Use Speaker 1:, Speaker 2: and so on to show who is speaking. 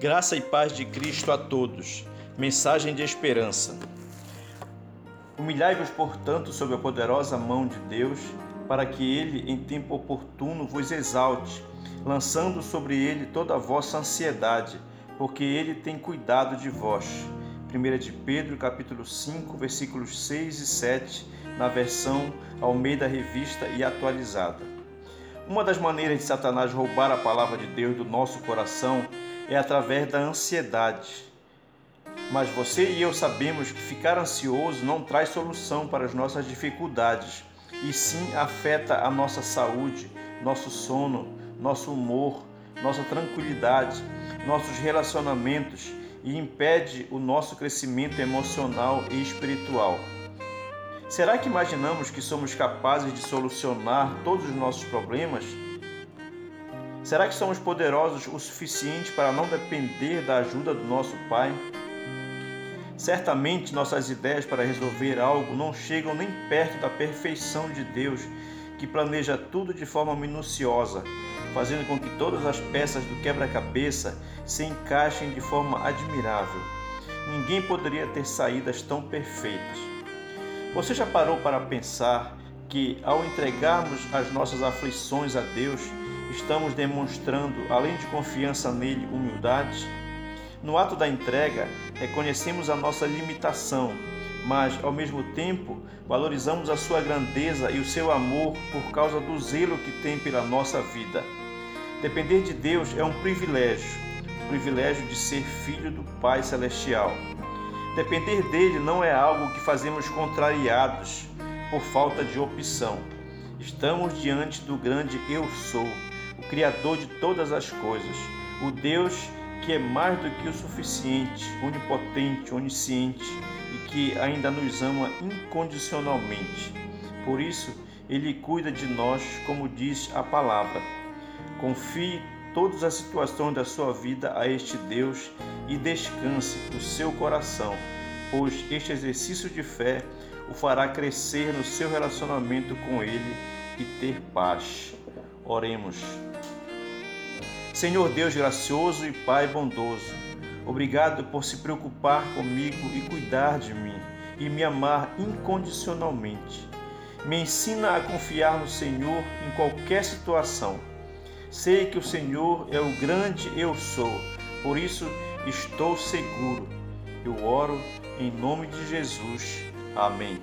Speaker 1: Graça e paz de Cristo a todos. Mensagem de esperança. Humilhai-vos, portanto, sob a poderosa mão de Deus, para que ele, em tempo oportuno, vos exalte, lançando sobre ele toda a vossa ansiedade, porque ele tem cuidado de vós. 1 de Pedro, capítulo 5, versículos 6 e 7, na versão Almeida Revista e atualizada. Uma das maneiras de Satanás roubar a palavra de Deus do nosso coração é através da ansiedade. Mas você e eu sabemos que ficar ansioso não traz solução para as nossas dificuldades, e sim afeta a nossa saúde, nosso sono, nosso humor, nossa tranquilidade, nossos relacionamentos e impede o nosso crescimento emocional e espiritual. Será que imaginamos que somos capazes de solucionar todos os nossos problemas? Será que somos poderosos o suficiente para não depender da ajuda do nosso Pai? Certamente nossas ideias para resolver algo não chegam nem perto da perfeição de Deus, que planeja tudo de forma minuciosa, fazendo com que todas as peças do quebra-cabeça se encaixem de forma admirável. Ninguém poderia ter saídas tão perfeitas. Você já parou para pensar que, ao entregarmos as nossas aflições a Deus, estamos demonstrando, além de confiança nele, humildade? No ato da entrega, reconhecemos a nossa limitação, mas, ao mesmo tempo, valorizamos a sua grandeza e o seu amor por causa do zelo que tem pela nossa vida. Depender de Deus é um privilégio, o privilégio de ser filho do Pai Celestial. Depender dele não é algo que fazemos contrariados por falta de opção. Estamos diante do grande Eu Sou, o Criador de todas as coisas, o Deus que é mais do que o suficiente, onipotente, onisciente e que ainda nos ama incondicionalmente. Por isso, ele cuida de nós, como diz a palavra. Confie todas as situações da sua vida a este Deus e descanse o seu coração, pois este exercício de fé o fará crescer no seu relacionamento com Ele e ter paz. Oremos. Senhor Deus gracioso e Pai bondoso, obrigado por se preocupar comigo e cuidar de mim e me amar incondicionalmente. Me ensina a confiar no Senhor em qualquer situação Sei que o Senhor é o grande eu sou, por isso estou seguro. Eu oro em nome de Jesus. Amém.